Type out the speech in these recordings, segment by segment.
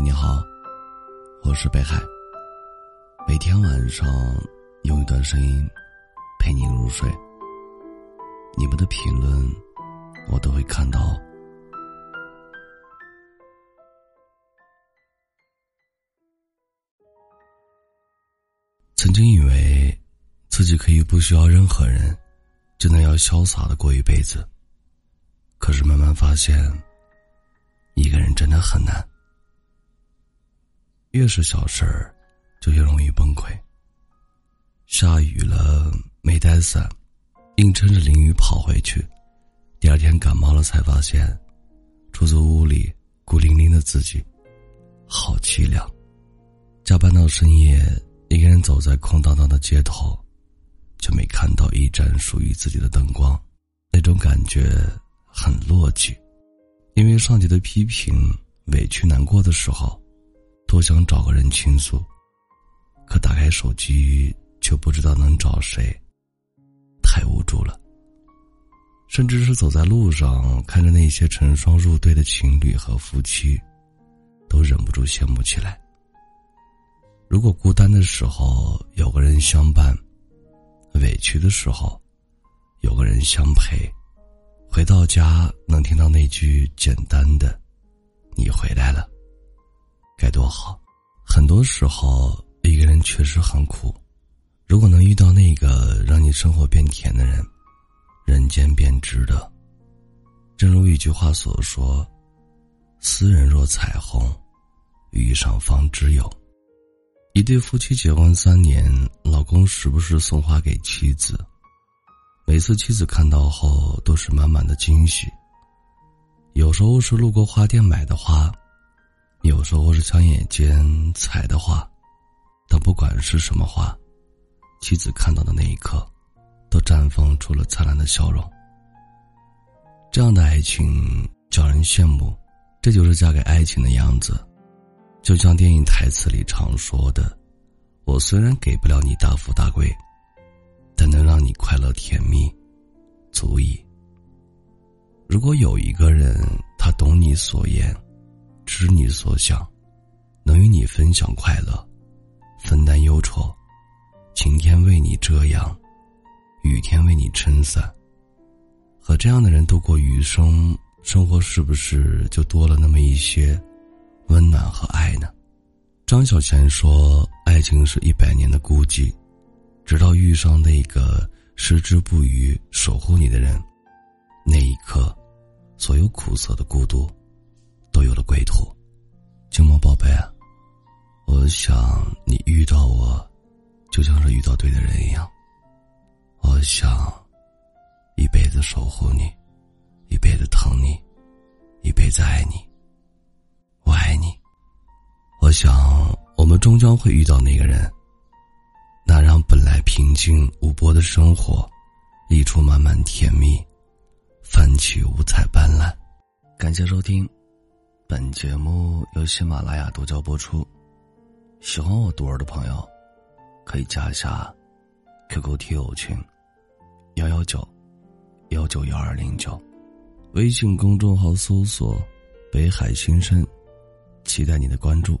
你好，我是北海。每天晚上用一段声音陪你入睡。你们的评论我都会看到。曾经以为自己可以不需要任何人，就能要潇洒的过一辈子。可是慢慢发现，一个人真的很难。越是小事儿，就越容易崩溃。下雨了没带伞，硬撑着淋雨跑回去，第二天感冒了才发现，出租屋里孤零零的自己，好凄凉。加班到深夜，一个人走在空荡荡的街头，却没看到一盏属于自己的灯光，那种感觉很落寂。因为上级的批评，委屈难过的时候。多想找个人倾诉，可打开手机却不知道能找谁，太无助了。甚至是走在路上，看着那些成双入对的情侣和夫妻，都忍不住羡慕起来。如果孤单的时候有个人相伴，委屈的时候有个人相陪，回到家能听到那句简单的“你回来了”。该多好！很多时候，一个人确实很苦。如果能遇到那个让你生活变甜的人，人间便值得。正如一句话所说：“斯人若彩虹，遇上方知有。”一对夫妻结婚三年，老公时不时送花给妻子，每次妻子看到后都是满满的惊喜。有时候是路过花店买的花。有时候是枪眼间采的花，但不管是什么花，妻子看到的那一刻，都绽放出了灿烂的笑容。这样的爱情叫人羡慕，这就是嫁给爱情的样子。就像电影台词里常说的：“我虽然给不了你大富大贵，但能让你快乐甜蜜，足矣。”如果有一个人，他懂你所言。知你所想，能与你分享快乐，分担忧愁，晴天为你遮阳，雨天为你撑伞。和这样的人度过余生，生活是不是就多了那么一些温暖和爱呢？张小娴说：“爱情是一百年的孤寂，直到遇上那个矢志不渝守护你的人，那一刻，所有苦涩的孤独。”都有了归途，静默宝贝，我想你遇到我，就像是遇到对的人一样。我想一辈子守护你，一辈子疼你，一辈子爱你。我爱你。我想我们终将会遇到那个人，那让本来平静无波的生活，溢出满满甜蜜，泛起五彩斑斓。感谢收听。本节目由喜马拉雅独家播出，喜欢我独儿的朋友，可以加一下 QQ 听友群幺幺九幺九幺二零九，微信公众号搜索“北海新生”，期待你的关注。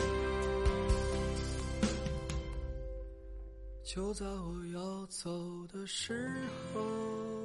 就在我要走的时候。